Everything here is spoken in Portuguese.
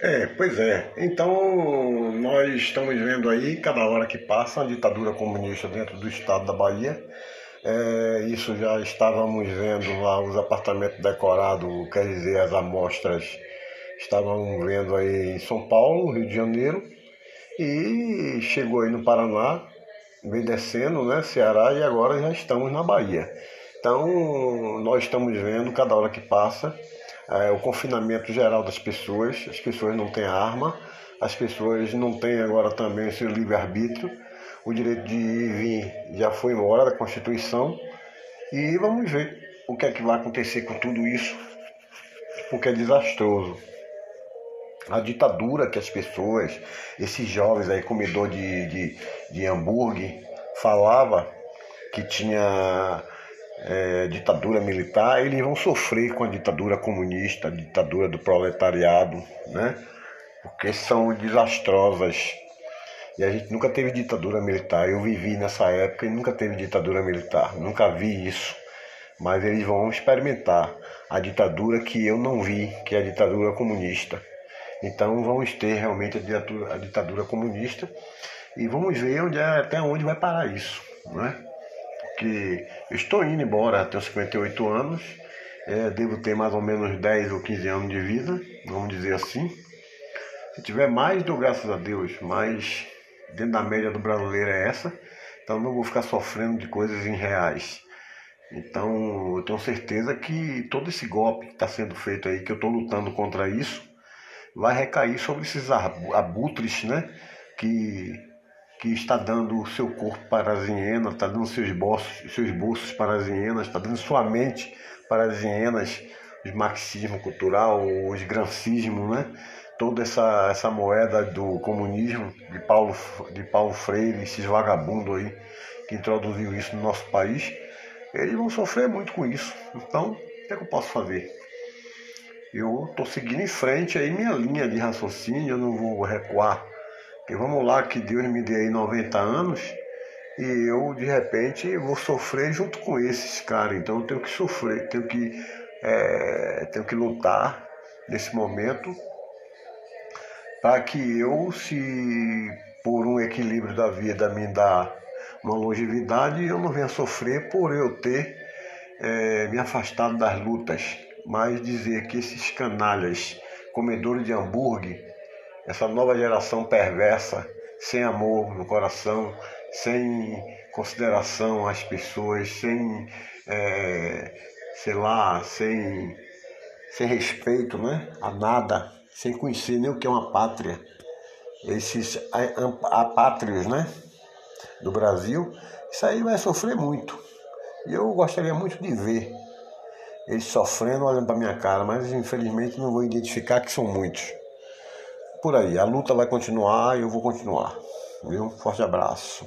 É, pois é. Então, nós estamos vendo aí, cada hora que passa, a ditadura comunista dentro do estado da Bahia. É, isso já estávamos vendo lá os apartamentos decorados, quer dizer, as amostras estávamos vendo aí em São Paulo, Rio de Janeiro, e chegou aí no Paraná, vem descendo, né, Ceará, e agora já estamos na Bahia. Então, nós estamos vendo, cada hora que passa, é, o confinamento geral das pessoas, as pessoas não têm arma, as pessoas não têm agora também o seu livre-arbítrio, o direito de ir e vir já foi embora da Constituição, e vamos ver o que é que vai acontecer com tudo isso, porque é desastroso. A ditadura que as pessoas, esses jovens aí, comedor de, de, de hambúrguer, falava que tinha é, ditadura militar, eles vão sofrer com a ditadura comunista, a ditadura do proletariado, né? Porque são desastrosas. E a gente nunca teve ditadura militar. Eu vivi nessa época e nunca teve ditadura militar. Nunca vi isso. Mas eles vão experimentar a ditadura que eu não vi, que é a ditadura comunista. Então vamos ter realmente a ditadura, a ditadura comunista e vamos ver onde é, até onde vai parar isso, não é? Que estou indo embora, tenho 58 anos, é, devo ter mais ou menos 10 ou 15 anos de vida, vamos dizer assim. Se tiver mais, dou graças a Deus, mas dentro da média do brasileiro é essa, então não vou ficar sofrendo de coisas irreais. Então eu tenho certeza que todo esse golpe que está sendo feito aí, que eu estou lutando contra isso, vai recair sobre esses abutres, né? Que que está dando o seu corpo para as hienas, está dando seus bolsos, seus bolsos para as hienas, está dando sua mente para as hienas, o marxismo cultural, o esgrancismo, né? toda essa, essa moeda do comunismo de Paulo, de Paulo Freire, esses vagabundos aí que introduziu isso no nosso país, eles vão sofrer muito com isso. Então, o que, é que eu posso fazer? Eu estou seguindo em frente aí minha linha de raciocínio, eu não vou recuar e vamos lá, que Deus me dê aí 90 anos e eu de repente vou sofrer junto com esses caras. Então eu tenho que sofrer, tenho que, é, tenho que lutar nesse momento para que eu, se por um equilíbrio da vida me dá uma longevidade, eu não venha sofrer por eu ter é, me afastado das lutas. Mas dizer que esses canalhas, comedores de hambúrguer, essa nova geração perversa, sem amor no coração, sem consideração às pessoas, sem, é, sei lá, sem, sem respeito né, a nada, sem conhecer nem o que é uma pátria. Esses apátrios né, do Brasil, isso aí vai sofrer muito. E eu gostaria muito de ver eles sofrendo, olhando para minha cara, mas infelizmente não vou identificar que são muitos por aí. A luta vai continuar e eu vou continuar. Um forte abraço.